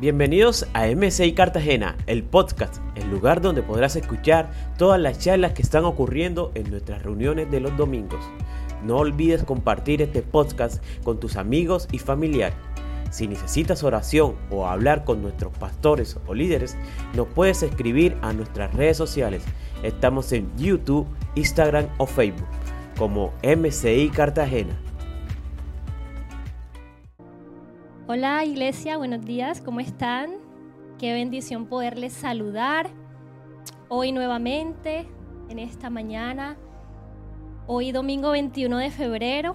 Bienvenidos a MCI Cartagena, el podcast, el lugar donde podrás escuchar todas las charlas que están ocurriendo en nuestras reuniones de los domingos. No olvides compartir este podcast con tus amigos y familiares. Si necesitas oración o hablar con nuestros pastores o líderes, nos puedes escribir a nuestras redes sociales. Estamos en YouTube, Instagram o Facebook como MCI Cartagena. Hola iglesia, buenos días, ¿cómo están? Qué bendición poderles saludar hoy nuevamente, en esta mañana, hoy domingo 21 de febrero.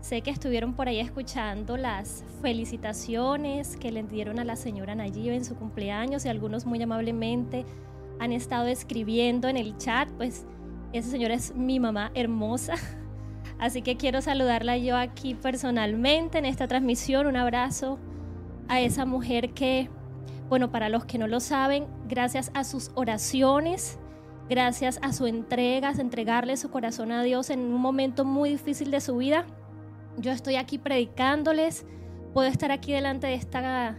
Sé que estuvieron por ahí escuchando las felicitaciones que le dieron a la señora Nayib en su cumpleaños y algunos muy amablemente han estado escribiendo en el chat, pues esa señora es mi mamá hermosa. Así que quiero saludarla yo aquí personalmente en esta transmisión. Un abrazo a esa mujer que, bueno, para los que no lo saben, gracias a sus oraciones, gracias a su entrega, a entregarle su corazón a Dios en un momento muy difícil de su vida, yo estoy aquí predicándoles, puedo estar aquí delante de esta,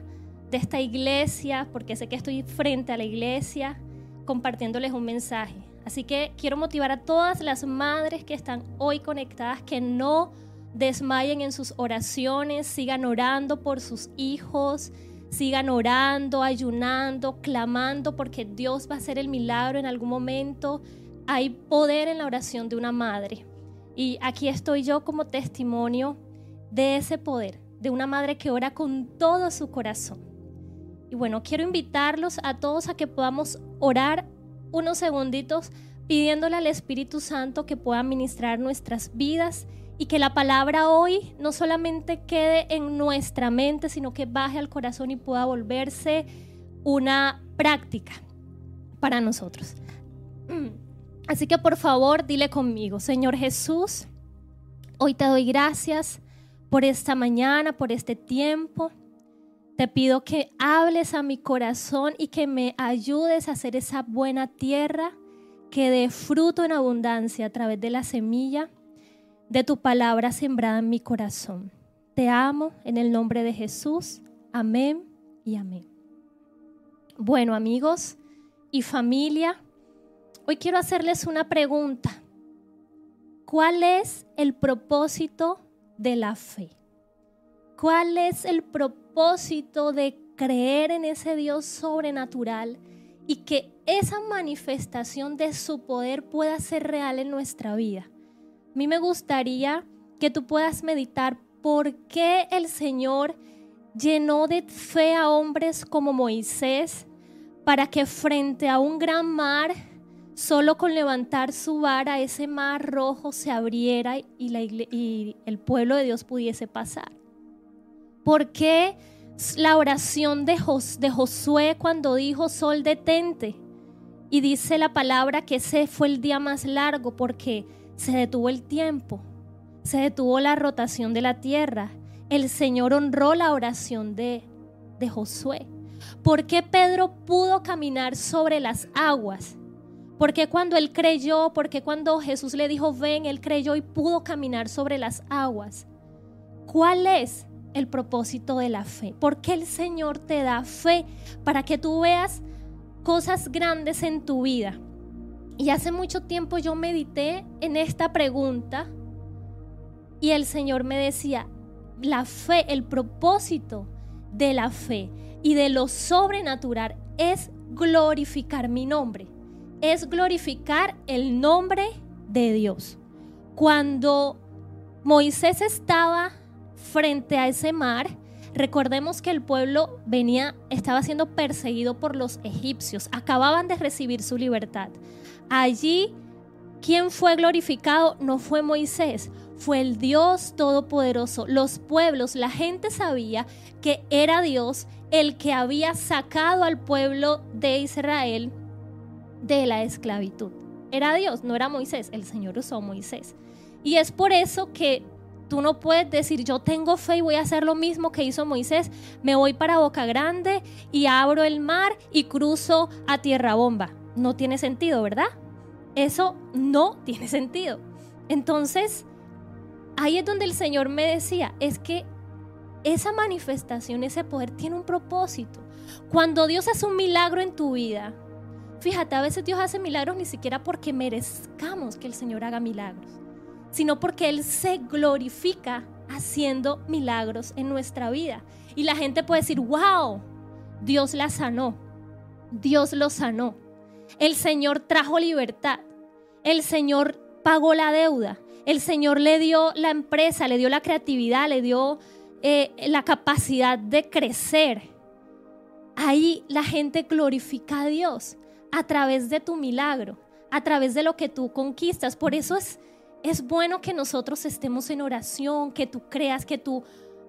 de esta iglesia, porque sé que estoy frente a la iglesia, compartiéndoles un mensaje. Así que quiero motivar a todas las madres que están hoy conectadas que no desmayen en sus oraciones, sigan orando por sus hijos, sigan orando, ayunando, clamando, porque Dios va a hacer el milagro en algún momento. Hay poder en la oración de una madre. Y aquí estoy yo como testimonio de ese poder, de una madre que ora con todo su corazón. Y bueno, quiero invitarlos a todos a que podamos orar unos segunditos pidiéndole al Espíritu Santo que pueda ministrar nuestras vidas y que la palabra hoy no solamente quede en nuestra mente, sino que baje al corazón y pueda volverse una práctica para nosotros. Así que por favor, dile conmigo, Señor Jesús, hoy te doy gracias por esta mañana, por este tiempo. Te pido que hables a mi corazón y que me ayudes a hacer esa buena tierra que dé fruto en abundancia a través de la semilla de tu palabra sembrada en mi corazón. Te amo en el nombre de Jesús. Amén y amén. Bueno amigos y familia, hoy quiero hacerles una pregunta. ¿Cuál es el propósito de la fe? ¿Cuál es el propósito de creer en ese Dios sobrenatural y que esa manifestación de su poder pueda ser real en nuestra vida? A mí me gustaría que tú puedas meditar por qué el Señor llenó de fe a hombres como Moisés para que frente a un gran mar, solo con levantar su vara, ese mar rojo se abriera y, el pueblo de Dios pudiese pasar. ¿Por qué la oración de, Josué cuando dijo sol detente? Y dice la palabra que ese fue el día más largo porque se detuvo el tiempo, se detuvo la rotación de la tierra. El Señor honró la oración de, de Josué. ¿Por qué Pedro pudo caminar sobre las aguas? Porque cuando él creyó, porque cuando Jesús le dijo ven, él creyó y pudo caminar sobre las aguas. ¿Cuál es el propósito de la fe. Porque el Señor te da fe para que tú veas cosas grandes en tu vida. Y hace mucho tiempo yo medité en esta pregunta y el Señor me decía, la fe, el propósito de la fe y de lo sobrenatural es glorificar mi nombre, es glorificar el nombre de Dios. Cuando Moisés estaba frente a ese mar, recordemos que el pueblo venía, estaba siendo perseguido por los egipcios, acababan de recibir su libertad. Allí, ¿quién fue glorificado? No fue Moisés, fue el Dios Todopoderoso. Los pueblos, la gente sabía que era Dios el que había sacado al pueblo de Israel de la esclavitud. Era Dios, no era Moisés, el Señor usó Moisés. Y es por eso que Tú no puedes decir, yo tengo fe y voy a hacer lo mismo que hizo Moisés. Me voy para Boca Grande y abro el mar y cruzo a Tierra Bomba. No tiene sentido, ¿verdad? Eso no tiene sentido. Entonces, ahí es donde el Señor me decía, es que esa manifestación, ese poder tiene un propósito. Cuando Dios hace un milagro en tu vida, fíjate, a veces Dios hace milagros ni siquiera porque merezcamos que el Señor haga milagros, sino porque Él se glorifica haciendo milagros en nuestra vida. Y la gente puede decir, wow, Dios la sanó, Dios lo sanó, el Señor trajo libertad, el Señor pagó la deuda, el Señor le dio la empresa, le dio la creatividad, le dio eh, la capacidad de crecer. Ahí la gente glorifica a Dios a través de tu milagro, a través de lo que tú conquistas. Por eso es, es bueno que nosotros estemos en oración, que tú creas, que tú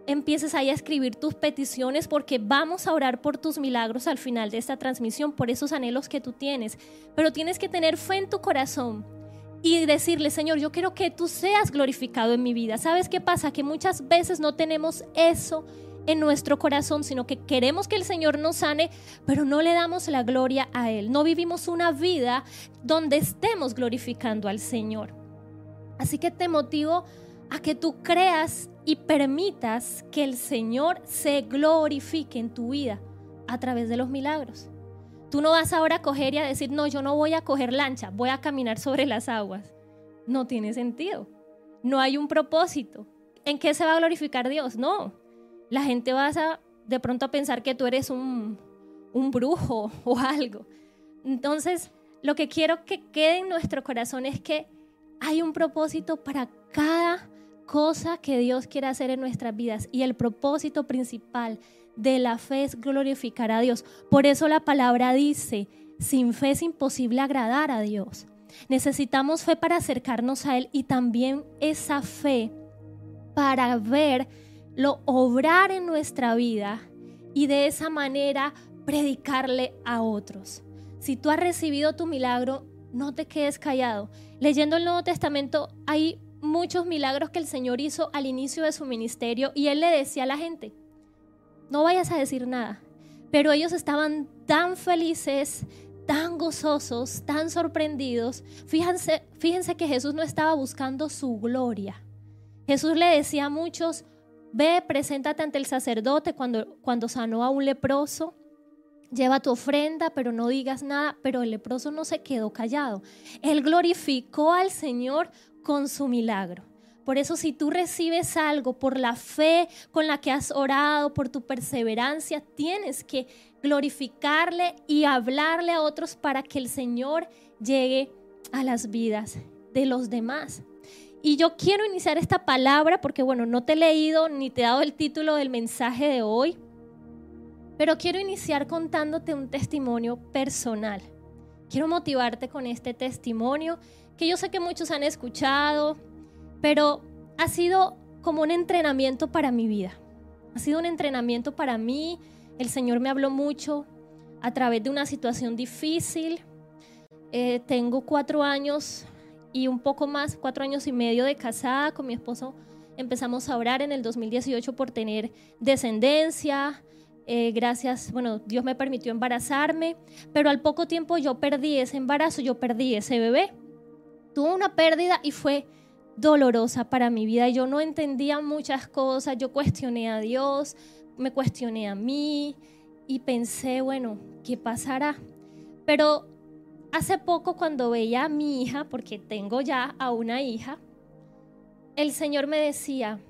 empieces ahí a escribir tus peticiones porque vamos a orar por tus milagros al final de esta transmisión, por esos anhelos que tú tienes. Pero tienes que tener fe en tu corazón y decirle, Señor, yo quiero que tú seas glorificado en mi vida. ¿Sabes qué pasa? Que muchas veces no tenemos eso en nuestro corazón, sino que queremos que el Señor nos sane, pero no le damos la gloria a Él. No vivimos una vida donde estemos glorificando al Señor. Así que te motivo a que tú creas y permitas que el Señor se glorifique en tu vida a través de los milagros. Tú no vas ahora a coger y a decir, no, yo no voy a coger lancha, voy a caminar sobre las aguas. No tiene sentido. No hay un propósito. ¿En qué se va a glorificar Dios? No. La gente va a de pronto a pensar que tú eres un, un brujo o algo. Entonces, lo que quiero que quede en nuestro corazón es que hay un propósito para cada cosa que Dios quiere hacer en nuestras vidas. Y el propósito principal de la fe es glorificar a Dios. Por eso la palabra dice, sin fe es imposible agradar a Dios. Necesitamos fe para acercarnos a Él y también esa fe para verlo obrar en nuestra vida y de esa manera predicarle a otros. Si tú has recibido tu milagro, no te quedes callado. Leyendo el Nuevo Testamento hay muchos milagros que el Señor hizo al inicio de su ministerio y Él le decía a la gente, no vayas a decir nada. Pero ellos estaban tan felices, tan gozosos, tan sorprendidos. Fíjense, fíjense que Jesús no estaba buscando su gloria. Jesús le decía a muchos, ve, preséntate ante el sacerdote cuando, cuando sanó a un leproso. Lleva tu ofrenda, pero no digas nada. Pero el leproso no se quedó callado. Él glorificó al Señor con su milagro. Por eso si tú recibes algo por la fe con la que has orado, por tu perseverancia, tienes que glorificarle y hablarle a otros para que el Señor llegue a las vidas de los demás. Y yo quiero iniciar esta palabra porque, bueno, no te he leído ni te he dado el título del mensaje de hoy, pero quiero iniciar contándote un testimonio personal. Quiero motivarte con este testimonio que yo sé que muchos han escuchado, pero ha sido como un entrenamiento para mi vida. Ha sido un entrenamiento para mí. El Señor me habló mucho a través de una situación difícil. Eh, tengo cuatro años y un poco más, cuatro años y medio de casada con mi esposo. Empezamos a orar en el 2018 por tener descendencia. Eh, gracias, bueno, Dios me permitió embarazarme, pero al poco tiempo yo perdí ese embarazo, yo perdí ese bebé. Tuve una pérdida y fue dolorosa para mi vida. Yo no entendía muchas cosas, yo cuestioné a Dios, me cuestioné a mí y pensé, bueno, ¿qué pasará? Pero hace poco cuando veía a mi hija, porque tengo ya a una hija, el Señor me decía,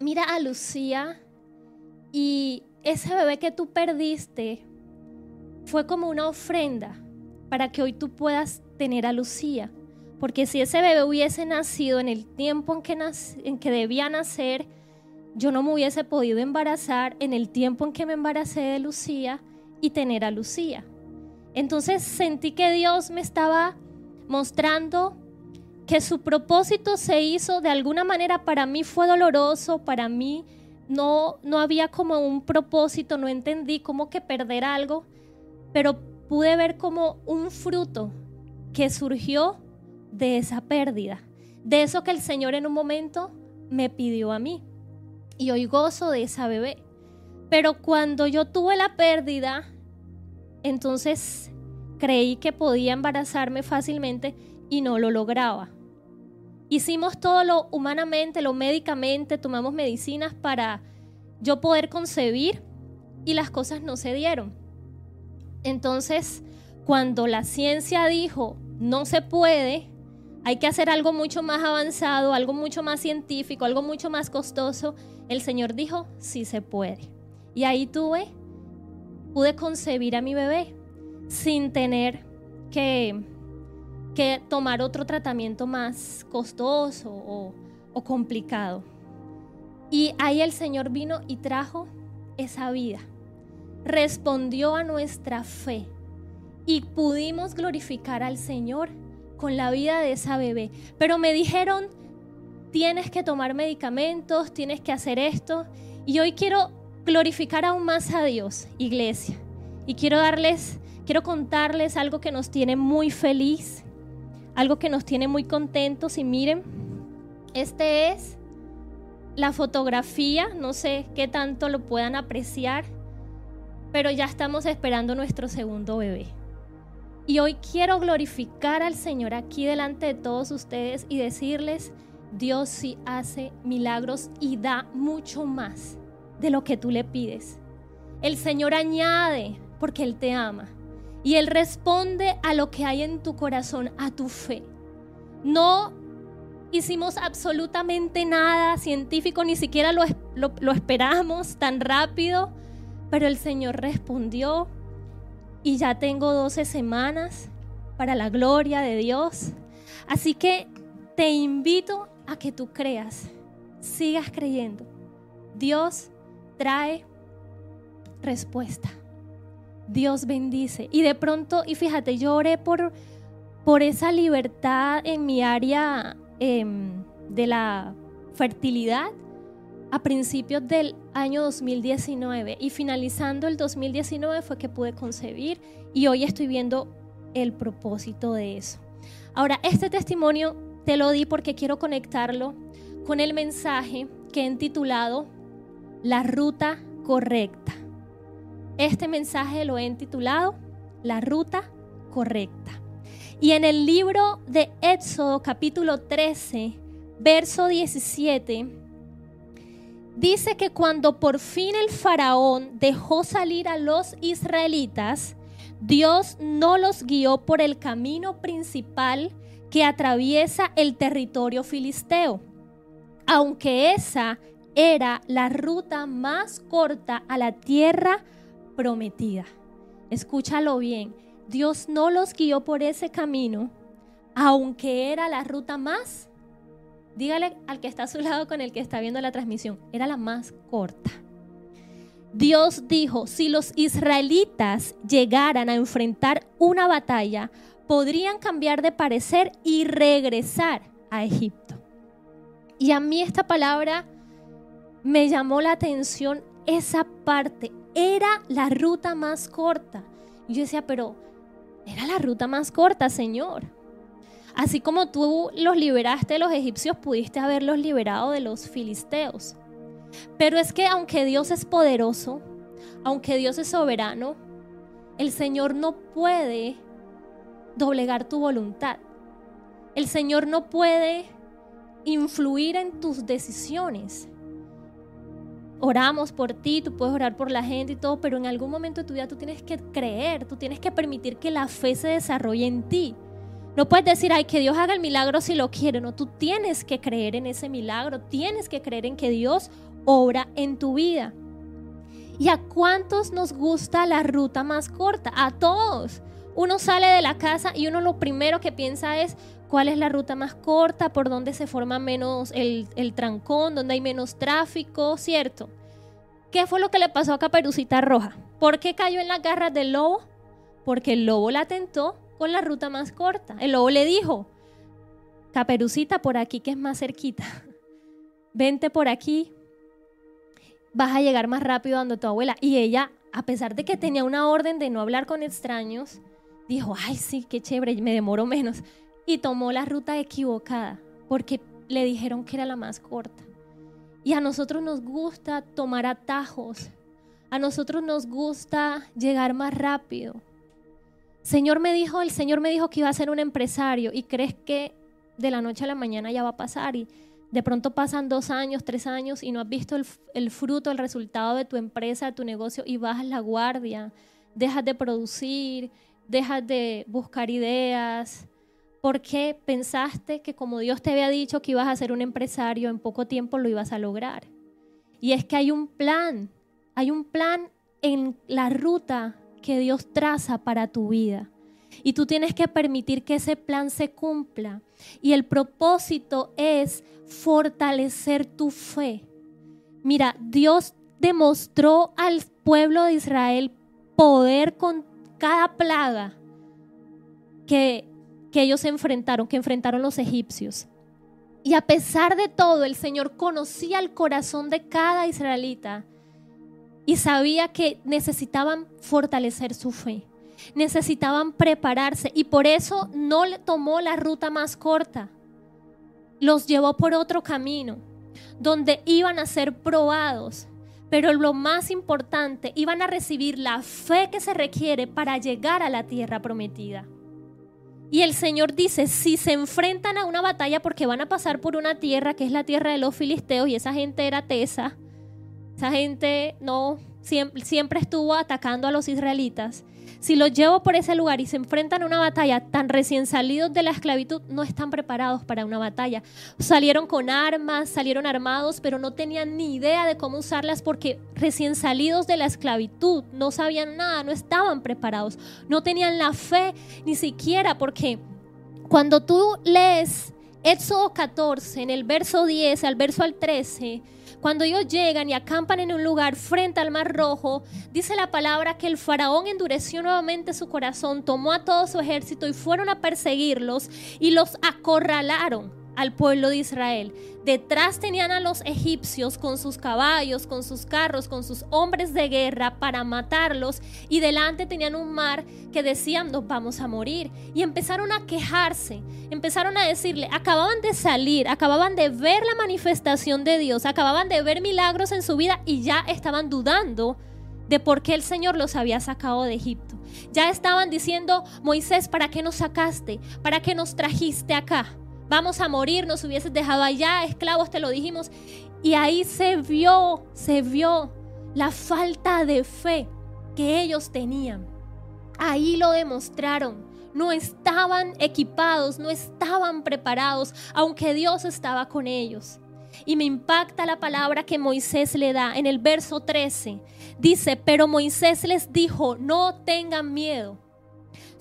mira a Lucía y ese bebé que tú perdiste fue como una ofrenda para que hoy tú puedas tener a Lucía. Porque si ese bebé hubiese nacido en el tiempo en que, en que debía nacer, yo no me hubiese podido embarazar en el tiempo en que me embaracé de Lucía y tener a Lucía. Entonces sentí que Dios me estaba mostrando que su propósito se hizo de alguna manera para mí fue doloroso, para mí no no había como un propósito, no entendí cómo que perder algo, pero pude ver como un fruto que surgió de esa pérdida, de eso que el Señor en un momento me pidió a mí. Y hoy gozo de esa bebé. Pero cuando yo tuve la pérdida, entonces creí que podía embarazarme fácilmente y no lo lograba. Hicimos todo lo humanamente, lo médicamente, tomamos medicinas para yo poder concebir y las cosas no se dieron. Entonces, cuando la ciencia dijo, no se puede, hay que hacer algo mucho más avanzado, algo mucho más científico, algo mucho más costoso, el Señor dijo, sí se puede. Y ahí tuve, pude concebir a mi bebé sin tener que, que tomar otro tratamiento más costoso o, o complicado. Y ahí el Señor vino y trajo esa vida. Respondió a nuestra fe y pudimos glorificar al Señor con la vida de esa bebé. Pero me dijeron, tienes que tomar medicamentos, tienes que hacer esto. Y hoy quiero glorificar aún más a Dios, iglesia. Y quiero darles, quiero contarles algo que nos tiene muy feliz, algo que nos tiene muy contentos. Y miren, este es la fotografía, no sé qué tanto lo puedan apreciar, pero ya estamos esperando nuestro segundo bebé. Y hoy quiero glorificar al Señor aquí delante de todos ustedes y decirles, Dios sí hace milagros y da mucho más de lo que tú le pides. El Señor añade porque Él te ama. Y Él responde a lo que hay en tu corazón, a tu fe. No hicimos absolutamente nada científico, ni siquiera lo, lo, esperamos tan rápido, pero el Señor respondió y ya tengo 12 semanas para la gloria de Dios. Así que te invito a que tú creas, sigas creyendo. Dios trae respuesta. Dios bendice. Y de pronto, y fíjate, yo oré por, por esa libertad en mi área Em, de la fertilidad a principios del año 2019 y finalizando el 2019 fue que pude concebir y hoy estoy viendo el propósito de eso. Ahora, este testimonio te lo di porque quiero conectarlo con el mensaje que he intitulado La ruta correcta. Este mensaje lo he intitulado La ruta correcta. Y en el libro de Éxodo capítulo 13, verso 17, dice que cuando por fin el faraón dejó salir a los israelitas, Dios no los guió por el camino principal que atraviesa el territorio filisteo, aunque esa era la ruta más corta a la tierra prometida. Escúchalo bien Dios no los guió por ese camino, aunque era la ruta más, dígale al que está a su lado con el que está viendo la transmisión, era la más corta. Dios dijo, si los israelitas llegaran a enfrentar una batalla, podrían cambiar de parecer y regresar a Egipto. Y a mí esta palabra me llamó la atención esa parte. Era la ruta más corta. Y yo decía, pero era la ruta más corta, Señor. Así como tú los liberaste de los egipcios, pudiste haberlos liberado de los filisteos. Pero es que aunque Dios es poderoso, aunque Dios es soberano, el Señor no puede doblegar tu voluntad. El Señor no puede influir en tus decisiones oramos por ti, tú puedes orar por la gente y todo, pero en algún momento de tu vida tú tienes que creer, tú tienes que permitir que la fe se desarrolle en ti. No puedes decir, ay, que Dios haga el milagro si lo quiere. No, tú tienes que creer en ese milagro, tienes que creer en que Dios obra en tu vida. ¿Y a cuántos nos gusta la ruta más corta? A todos. Uno sale de la casa y uno lo primero que piensa es, cuál es la ruta más corta, por dónde se forma menos el, trancón, dónde hay menos tráfico, ¿cierto? ¿Qué fue lo que le pasó a Caperucita Roja? ¿Por qué cayó en las garras del lobo? Porque el lobo la tentó con la ruta más corta. El lobo le dijo, Caperucita, por aquí que es más cerquita. Vente por aquí, vas a llegar más rápido donde tu abuela. Y ella, a pesar de que tenía una orden de no hablar con extraños, dijo, ay, sí, qué chévere, me demoro menos y tomó la ruta equivocada porque le dijeron que era la más corta. Y a nosotros nos gusta tomar atajos. A nosotros nos gusta llegar más rápido. Señor me dijo, el Señor me dijo que iba a ser un empresario y crees que de la noche a la mañana ya va a pasar y De pronto pasan dos años, tres años y no has visto el, fruto, el resultado de tu empresa, de tu negocio y bajas la guardia, dejas de producir, dejas de buscar ideas. ¿Por qué pensaste que como Dios te había dicho que ibas a ser un empresario, en poco tiempo lo ibas a lograr? Y es que hay un plan, hay un plan en la ruta que Dios traza para tu vida. Y tú tienes que permitir que ese plan se cumpla. Y el propósito es fortalecer tu fe. Mira, Dios demostró al pueblo de Israel poder con cada plaga que, que ellos enfrentaron, que enfrentaron los egipcios. Y a pesar de todo, el Señor conocía el corazón de cada israelita y sabía que necesitaban fortalecer su fe, necesitaban prepararse y por eso no le tomó la ruta más corta, los llevó por otro camino, donde iban a ser probados, pero lo más importante, iban a recibir la fe que se requiere para llegar a la tierra prometida. Y el Señor dice, si se enfrentan a una batalla porque van a pasar por una tierra que es la tierra de los filisteos y esa gente era tesa, esa gente no siempre, siempre estuvo atacando a los israelitas, si los llevo por ese lugar y se enfrentan a una batalla tan recién salidos de la esclavitud, no están preparados para una batalla. Salieron con armas, salieron armados, pero no tenían ni idea de cómo usarlas porque recién salidos de la esclavitud no sabían nada, no estaban preparados, no tenían la fe ni siquiera porque cuando tú lees Éxodo 14, en el verso 10 al verso al 13, cuando ellos llegan y acampan en un lugar frente al Mar Rojo, dice la palabra que el faraón endureció nuevamente su corazón, tomó a todo su ejército y fueron a perseguirlos y los acorralaron al pueblo de Israel. Detrás tenían a los egipcios con sus caballos, con sus carros, con sus hombres de guerra para matarlos y delante tenían un mar que decían nos vamos a morir. Y empezaron a quejarse, empezaron a decirle, acababan de salir, acababan de ver la manifestación de Dios, acababan de ver milagros en su vida y ya estaban dudando de por qué el Señor los había sacado de Egipto. Ya estaban diciendo, Moisés, ¿para qué nos sacaste? ¿Para qué nos trajiste acá? Vamos a morir, nos hubieses dejado allá, esclavos, te lo dijimos. Y ahí se vio, se vio la falta de fe que ellos tenían. Ahí lo demostraron. No estaban equipados, no estaban preparados, aunque Dios estaba con ellos. Y me impacta la palabra que Moisés le da en el verso 13. Dice, pero Moisés les dijo, no tengan miedo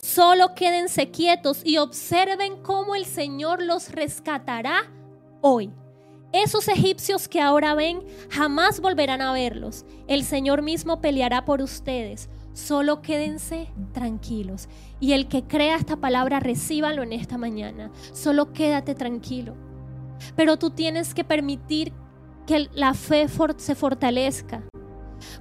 Solo quédense quietos y observen cómo el Señor los rescatará hoy. Esos egipcios que ahora ven jamás volverán a verlos. El Señor mismo peleará por ustedes. Solo quédense tranquilos. Y el que crea esta palabra, recíbalo en esta mañana. Solo quédate tranquilo. Pero tú tienes que permitir que la fe se fortalezca.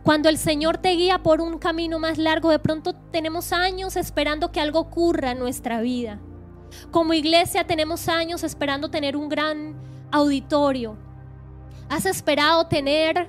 Cuando el Señor te guía por un camino más largo, de pronto tenemos años esperando que algo ocurra en nuestra vida. Como iglesia tenemos años esperando tener un gran auditorio. Has esperado tener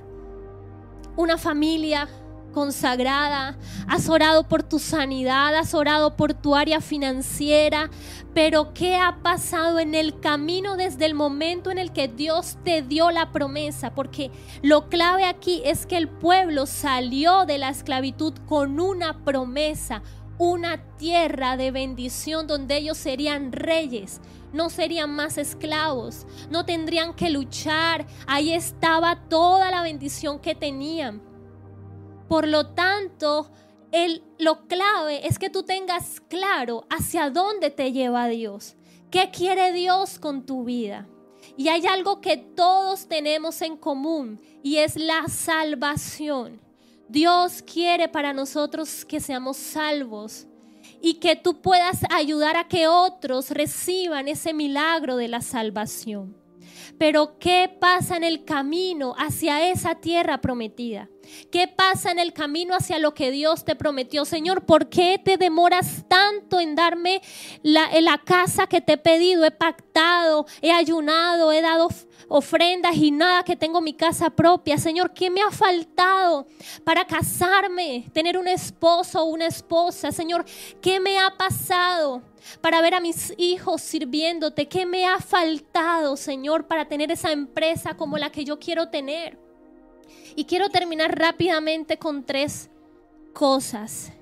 una familia consagrada, has orado por tu sanidad, has orado por tu área financiera, pero ¿qué ha pasado en el camino desde el momento en el que Dios te dio la promesa? Porque lo clave aquí es que el pueblo salió de la esclavitud con una promesa, una tierra de bendición donde ellos serían reyes, no serían más esclavos, no tendrían que luchar, ahí estaba toda la bendición que tenían. Por lo tanto, el, lo clave es que tú tengas claro hacia dónde te lleva Dios. ¿Qué quiere Dios con tu vida? Y hay algo que todos tenemos en común y es la salvación. Dios quiere para nosotros que seamos salvos y que tú puedas ayudar a que otros reciban ese milagro de la salvación. Pero ¿qué pasa en el camino hacia esa tierra prometida? ¿Qué pasa en el camino hacia lo que Dios te prometió? Señor, ¿por qué te demoras tanto en darme la, casa que te he pedido? He pactado? He ayunado, he dado ofrendas y nada que tengo mi casa propia. Señor, ¿qué me ha faltado para casarme, tener un esposo o una esposa? Señor, ¿qué me ha pasado? para ver a mis hijos sirviéndote. ¿Qué me ha faltado, Señor, para tener esa empresa como la que yo quiero tener? Y quiero terminar rápidamente con tres cosas.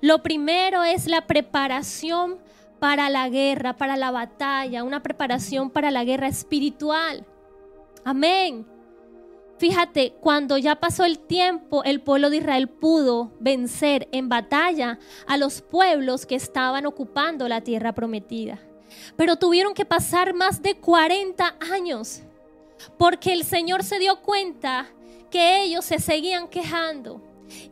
Lo primero es la preparación para la guerra, para la batalla, una preparación para la guerra espiritual. Amén. Fíjate, cuando ya pasó el tiempo, el pueblo de Israel pudo vencer en batalla a los pueblos que estaban ocupando la tierra prometida. Pero tuvieron que pasar más de 40 años porque el Señor se dio cuenta que ellos se seguían quejando.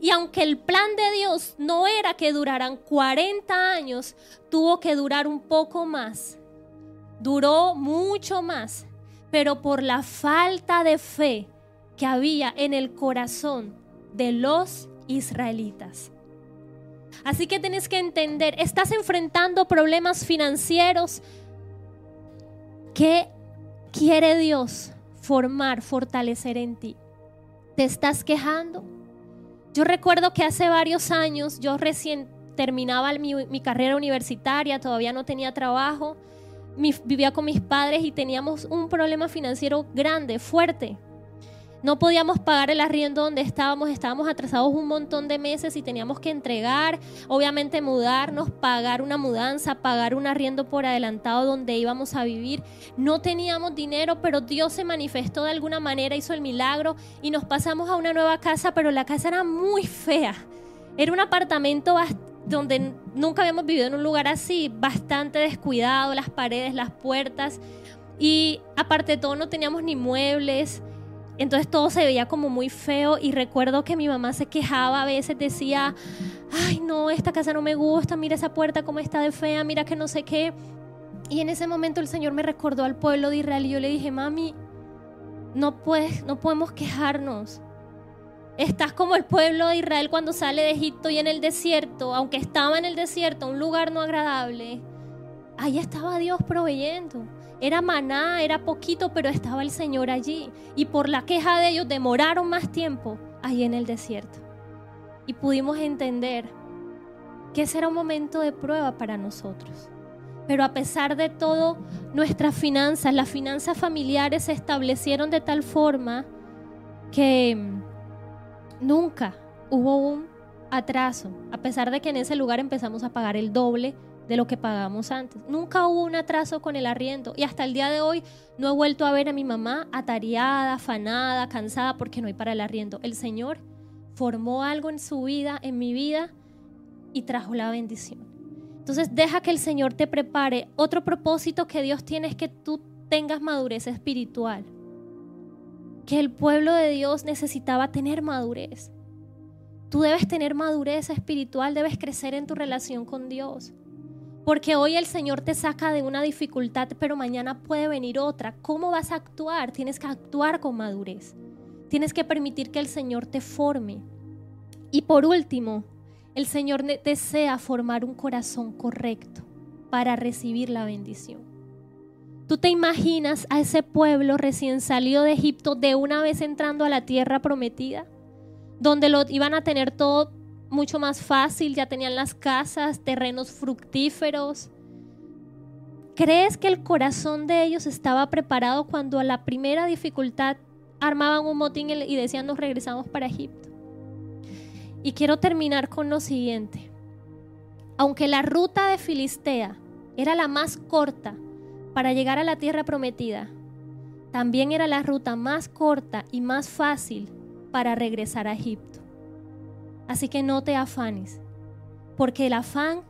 Y aunque el plan de Dios no era que duraran 40 años, tuvo que durar un poco más. Duró mucho más. Pero por la falta de fe, que había en el corazón de los israelitas. Así que tienes que entender, estás enfrentando problemas financieros. ¿Qué quiere Dios formar, fortalecer en ti? ¿Te estás quejando? Yo recuerdo que hace varios años, yo recién terminaba mi, carrera universitaria, todavía no tenía trabajo, vivía con mis padres y teníamos un problema financiero grande, fuerte. No podíamos pagar el arriendo donde estábamos, estábamos atrasados un montón de meses y teníamos que entregar, obviamente mudarnos, pagar una mudanza, pagar un arriendo por adelantado donde íbamos a vivir. No teníamos dinero, pero Dios se manifestó de alguna manera, hizo el milagro y nos pasamos a una nueva casa, pero la casa era muy fea. Era un apartamento donde nunca habíamos vivido en un lugar así, bastante descuidado, las paredes, las puertas. Y aparte de todo no teníamos ni muebles, entonces todo se veía como muy feo y recuerdo que mi mamá se quejaba a veces, decía, ay no, esta casa no me gusta, mira esa puerta cómo está de fea, mira que no sé qué. Y en ese momento el Señor me recordó al pueblo de Israel y yo le dije, mami, no, puedes, no podemos quejarnos. Estás como el pueblo de Israel cuando sale de Egipto y en el desierto, aunque estaba en el desierto, un lugar no agradable, ahí estaba Dios proveyendo. Era maná, era poquito, pero estaba el Señor allí. Y por la queja de ellos demoraron más tiempo ahí en el desierto. Y pudimos entender que ese era un momento de prueba para nosotros. Pero a pesar de todo, nuestras finanzas, las finanzas familiares se establecieron de tal forma que nunca hubo un atraso, a pesar de que en ese lugar empezamos a pagar el doble de lo que pagamos antes. Nunca hubo un atraso con el arriendo y hasta el día de hoy no he vuelto a ver a mi mamá atareada, afanada, cansada porque no hay para el arriendo. El Señor formó algo en su vida, en mi vida y trajo la bendición. Entonces deja que el Señor te prepare. Otro propósito que Dios tiene es que tú tengas madurez espiritual. Que el pueblo de Dios necesitaba tener madurez. Tú debes tener madurez espiritual, debes crecer en tu relación con Dios. Porque hoy el Señor te saca de una dificultad, pero mañana puede venir otra. ¿Cómo vas a actuar? Tienes que actuar con madurez. Tienes que permitir que el Señor te forme. Y por último, el Señor desea formar un corazón correcto para recibir la bendición. ¿Tú te imaginas a ese pueblo recién salido de Egipto de una vez entrando a la tierra prometida? Donde lo iban a tener todo mucho más fácil, ya tenían las casas, terrenos fructíferos. ¿Crees que el corazón de ellos estaba preparado cuando a la primera dificultad armaban un motín y decían nos regresamos para Egipto? Y quiero terminar con lo siguiente. Aunque la ruta de Filistea era la más corta para llegar a la tierra prometida, también era la ruta más corta y más fácil para regresar a Egipto. Así que no te afanes, porque el afán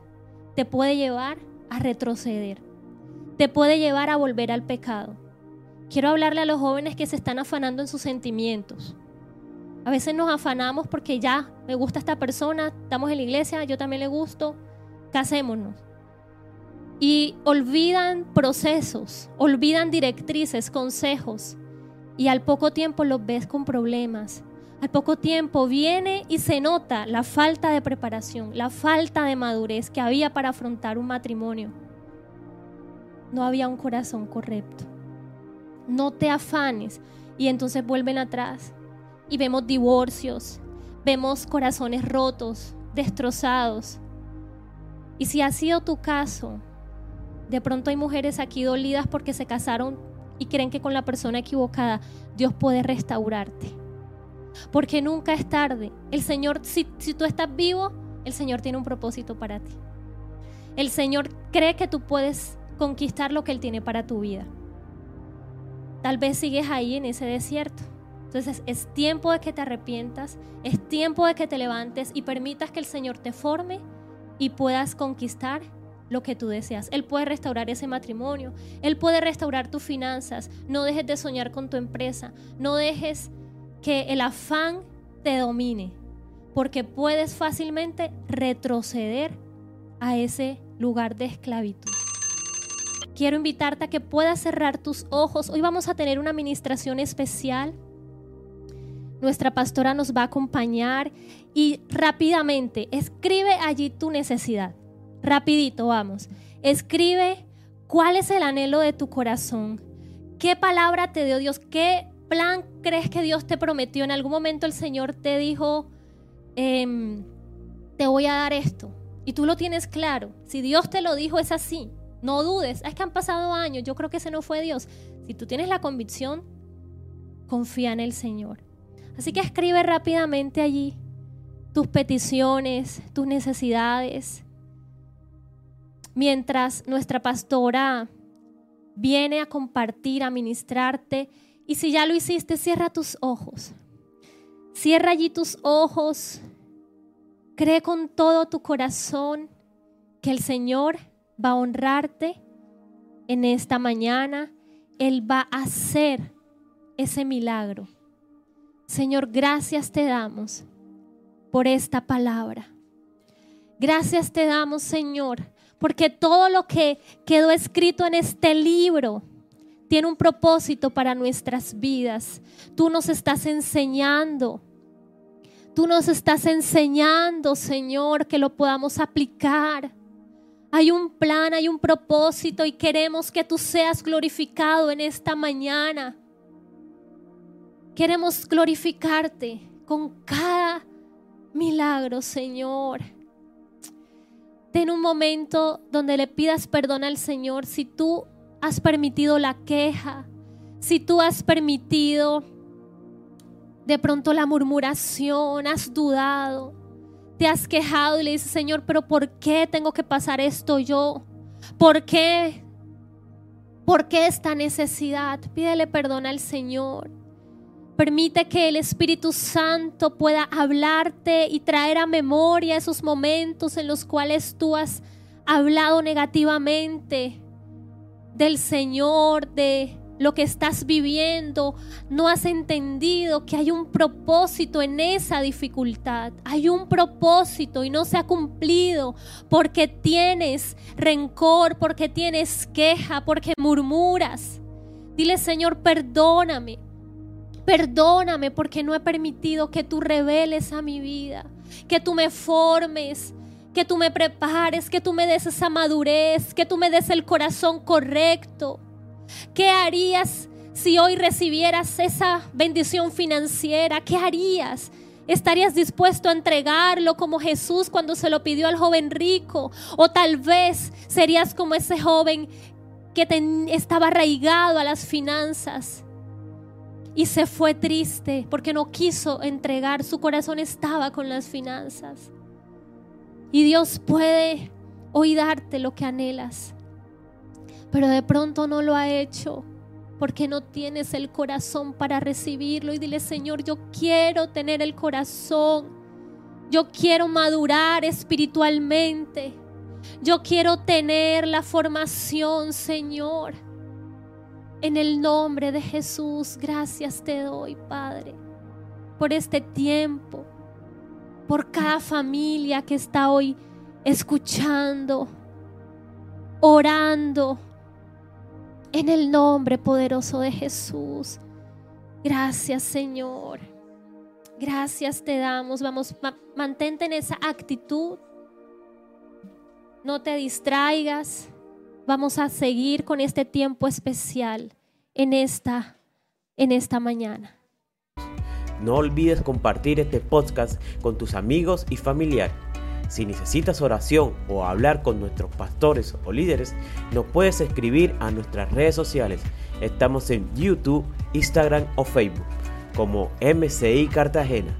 te puede llevar a retroceder, te puede llevar a volver al pecado. Quiero hablarle a los jóvenes que se están afanando en sus sentimientos. A veces nos afanamos porque ya me gusta esta persona, estamos en la iglesia, yo también le gusto, casémonos. Y olvidan procesos, olvidan directrices, consejos, y al poco tiempo los ves con problemas, al poco tiempo viene y se nota la falta de preparación, la falta de madurez que había para afrontar un matrimonio. no había un corazón correcto. No te afanes. Y entonces vuelven atrás y vemos divorcios, vemos corazones rotos, destrozados. Y si ha sido tu caso, de pronto hay mujeres aquí dolidas porque se casaron y creen que con la persona equivocada Dios puede restaurarte. Porque nunca es tarde. El Señor, si, si tú estás vivo, el Señor tiene un propósito para ti. El Señor cree que tú puedes conquistar lo que Él tiene para tu vida. Tal vez sigues ahí en ese desierto. Entonces es tiempo de que te arrepientas, es tiempo de que te levantes y permitas que el Señor te forme y puedas conquistar lo que tú deseas. Él puede restaurar ese matrimonio, Él puede restaurar tus finanzas. No dejes de soñar con tu empresa, no dejes que el afán te domine, porque puedes fácilmente retroceder a ese lugar de esclavitud. Quiero invitarte a que puedas cerrar tus ojos. Hoy vamos a tener una administración especial. Nuestra pastora nos va a acompañar y rápidamente escribe allí tu necesidad. Rapidito, vamos. Escribe cuál es el anhelo de tu corazón. ¿Qué palabra te dio Dios? ¿Qué plan crees que Dios te prometió? En algún momento el Señor te dijo, em, te voy a dar esto. Y tú lo tienes claro. Si Dios te lo dijo, es así. No dudes. Es que han pasado años. Yo creo que ese no fue Dios. Si tú tienes la convicción, confía en el Señor. Así que escribe rápidamente allí tus peticiones, tus necesidades mientras nuestra pastora viene a compartir, a ministrarte. Y si ya lo hiciste, cierra tus ojos. Cierra allí tus ojos. Cree con todo tu corazón que el Señor va a honrarte en esta mañana. Él va a hacer ese milagro. Señor, gracias te damos por esta palabra. Gracias te damos, Señor, porque todo lo que quedó escrito en este libro tiene un propósito para nuestras vidas. Tú nos estás enseñando. Tú nos estás enseñando, Señor, que lo podamos aplicar. Hay un plan, hay un propósito y queremos que tú seas glorificado en esta mañana. Queremos glorificarte con cada milagro, Señor. Ten un momento donde le pidas perdón al Señor si tú has permitido la queja, si tú has permitido de pronto la murmuración, has dudado, te has quejado y le dices, Señor, pero ¿por qué tengo que pasar esto yo? ¿Por qué? ¿Por qué esta necesidad? Pídele perdón al Señor. Permite que el Espíritu Santo pueda hablarte y traer a memoria esos momentos en los cuales tú has hablado negativamente del Señor, de lo que estás viviendo. No has entendido que hay un propósito en esa dificultad. Hay un propósito y no se ha cumplido porque tienes rencor, porque tienes queja, porque murmuras. Dile, Señor, perdóname. Perdóname porque no he permitido que tú reveles a mi vida, que tú me formes, que tú me prepares, que tú me des esa madurez, que tú me des el corazón correcto. ¿Qué harías si hoy recibieras esa bendición financiera? ¿Qué harías? ¿Estarías dispuesto a entregarlo como Jesús cuando se lo pidió al joven rico? O tal vez serías como ese joven que estaba arraigado a las finanzas y se fue triste porque no quiso entregar, su corazón estaba con las finanzas. Y Dios puede hoy darte lo que anhelas, pero de pronto no lo ha hecho porque no tienes el corazón para recibirlo. Y dile, Señor, yo quiero tener el corazón, yo quiero madurar espiritualmente, yo quiero tener la formación, Señor. En el nombre de Jesús, gracias te doy, Padre, por este tiempo, por cada familia que está hoy escuchando, orando, en el nombre poderoso de Jesús. Gracias, Señor. Gracias te damos. Vamos, mantente en esa actitud. No te distraigas. vamos a seguir con este tiempo especial en esta, en esta mañana. No olvides compartir este podcast con tus amigos y familiares. Si necesitas oración o hablar con nuestros pastores o líderes, nos puedes escribir a nuestras redes sociales. Estamos en YouTube, Instagram o Facebook como MCI Cartagena.